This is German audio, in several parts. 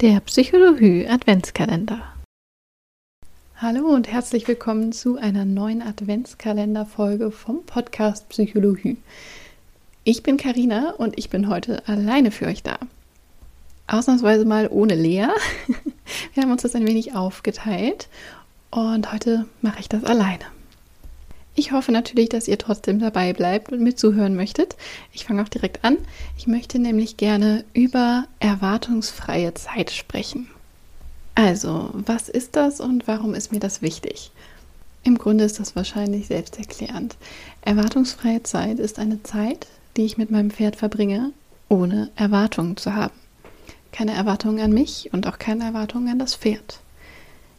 der Psychologie Adventskalender. Hallo und herzlich willkommen zu einer neuen Adventskalenderfolge vom Podcast Psychologie. Ich bin Karina und ich bin heute alleine für euch da. Ausnahmsweise mal ohne Lea. Wir haben uns das ein wenig aufgeteilt und heute mache ich das alleine. Ich hoffe natürlich, dass ihr trotzdem dabei bleibt und mir zuhören möchtet. Ich fange auch direkt an. Ich möchte nämlich gerne über erwartungsfreie Zeit sprechen. Also, was ist das und warum ist mir das wichtig? Im Grunde ist das wahrscheinlich selbsterklärend. Erwartungsfreie Zeit ist eine Zeit, die ich mit meinem Pferd verbringe, ohne Erwartungen zu haben. Keine Erwartungen an mich und auch keine Erwartungen an das Pferd.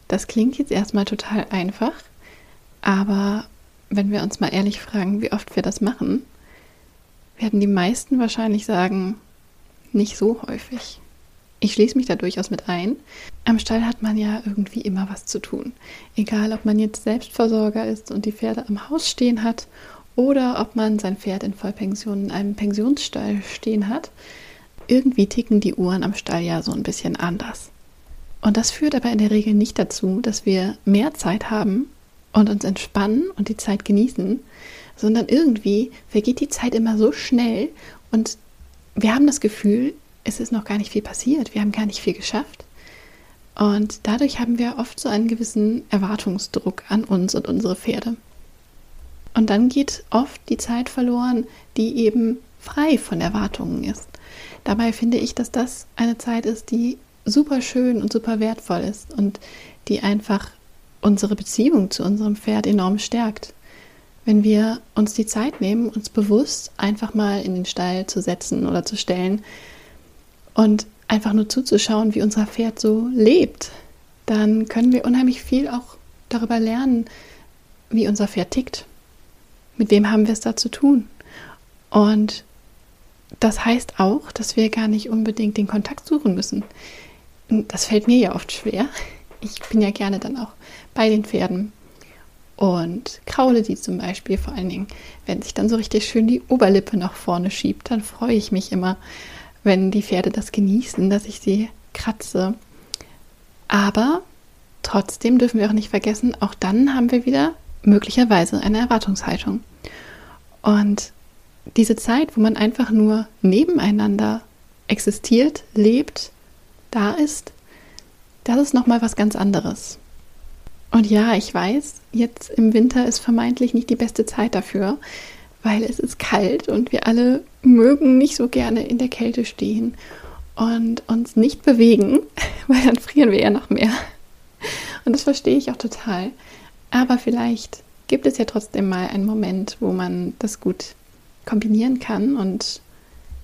Das klingt jetzt erstmal total einfach, aber wenn wir uns mal ehrlich fragen, wie oft wir das machen, werden die meisten wahrscheinlich sagen, nicht so häufig. Ich schließe mich da durchaus mit ein. Am Stall hat man ja irgendwie immer was zu tun. Egal, ob man jetzt Selbstversorger ist und die Pferde am Haus stehen hat oder ob man sein Pferd in Vollpension in einem Pensionsstall stehen hat. Irgendwie ticken die Uhren am Stall ja so ein bisschen anders. Und das führt aber in der Regel nicht dazu, dass wir mehr Zeit haben, und uns entspannen und die Zeit genießen, sondern irgendwie vergeht die Zeit immer so schnell und wir haben das Gefühl, es ist noch gar nicht viel passiert, wir haben gar nicht viel geschafft. Und dadurch haben wir oft so einen gewissen Erwartungsdruck an uns und unsere Pferde. Und dann geht oft die Zeit verloren, die eben frei von Erwartungen ist. Dabei finde ich, dass das eine Zeit ist, die super schön und super wertvoll ist und die einfach unsere Beziehung zu unserem Pferd enorm stärkt. Wenn wir uns die Zeit nehmen, uns bewusst einfach mal in den Stall zu setzen oder zu stellen und einfach nur zuzuschauen, wie unser Pferd so lebt, dann können wir unheimlich viel auch darüber lernen, wie unser Pferd tickt. Mit wem haben wir es da zu tun? Und das heißt auch, dass wir gar nicht unbedingt den Kontakt suchen müssen. Das fällt mir ja oft schwer ich bin ja gerne dann auch bei den Pferden und kraule die zum Beispiel vor allen Dingen, wenn sich dann so richtig schön die Oberlippe nach vorne schiebt, dann freue ich mich immer, wenn die Pferde das genießen, dass ich sie kratze. Aber trotzdem dürfen wir auch nicht vergessen, auch dann haben wir wieder möglicherweise eine Erwartungshaltung. Und diese Zeit, wo man einfach nur nebeneinander existiert, lebt, da ist, das ist nochmal was ganz anderes. Und ja, ich weiß, jetzt im Winter ist vermeintlich nicht die beste Zeit dafür, weil es ist kalt und wir alle mögen nicht so gerne in der Kälte stehen und uns nicht bewegen, weil dann frieren wir ja noch mehr. Und das verstehe ich auch total. Aber vielleicht gibt es ja trotzdem mal einen Moment, wo man das gut kombinieren kann und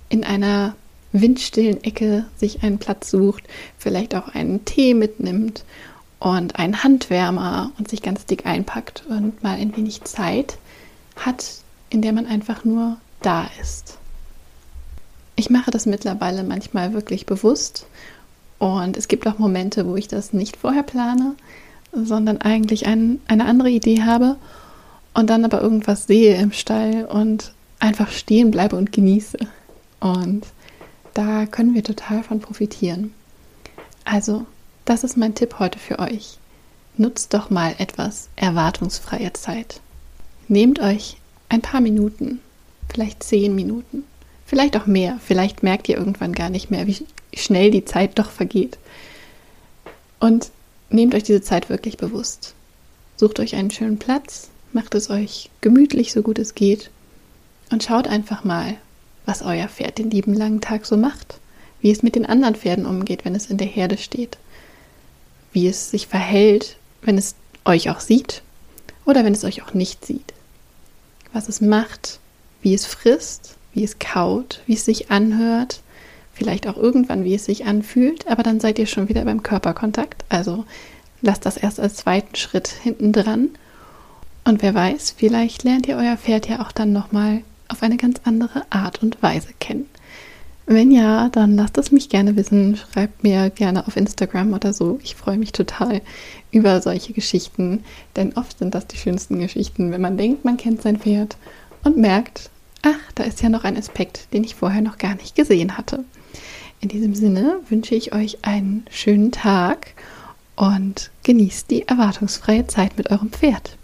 in einer windstillen Ecke sich einen Platz sucht, vielleicht auch einen Tee mitnimmt und einen Handwärmer und sich ganz dick einpackt und mal ein wenig Zeit hat, in der man einfach nur da ist. Ich mache das mittlerweile manchmal wirklich bewusst und es gibt auch Momente, wo ich das nicht vorher plane, sondern eigentlich ein, eine andere Idee habe und dann aber irgendwas sehe im Stall und einfach stehen bleibe und genieße. Und da können wir total von profitieren. Also, das ist mein Tipp heute für euch. Nutzt doch mal etwas erwartungsfreie Zeit. Nehmt euch ein paar Minuten, vielleicht zehn Minuten, vielleicht auch mehr. Vielleicht merkt ihr irgendwann gar nicht mehr, wie schnell die Zeit doch vergeht. Und nehmt euch diese Zeit wirklich bewusst. Sucht euch einen schönen Platz, macht es euch gemütlich, so gut es geht und schaut einfach mal, was euer Pferd den lieben langen Tag so macht, wie es mit den anderen Pferden umgeht, wenn es in der Herde steht, wie es sich verhält, wenn es euch auch sieht oder wenn es euch auch nicht sieht, was es macht, wie es frisst, wie es kaut, wie es sich anhört, vielleicht auch irgendwann, wie es sich anfühlt, aber dann seid ihr schon wieder beim Körperkontakt, also lasst das erst als zweiten Schritt hinten dran. Und wer weiß, vielleicht lernt ihr euer Pferd ja auch dann nochmal auf eine ganz andere Art und Weise kennen. Wenn ja, dann lasst es mich gerne wissen. Schreibt mir gerne auf Instagram oder so. Ich freue mich total über solche Geschichten, denn oft sind das die schönsten Geschichten, wenn man denkt, man kennt sein Pferd und merkt, ach, da ist ja noch ein Aspekt, den ich vorher noch gar nicht gesehen hatte. In diesem Sinne wünsche ich euch einen schönen Tag und genießt die erwartungsfreie Zeit mit eurem Pferd.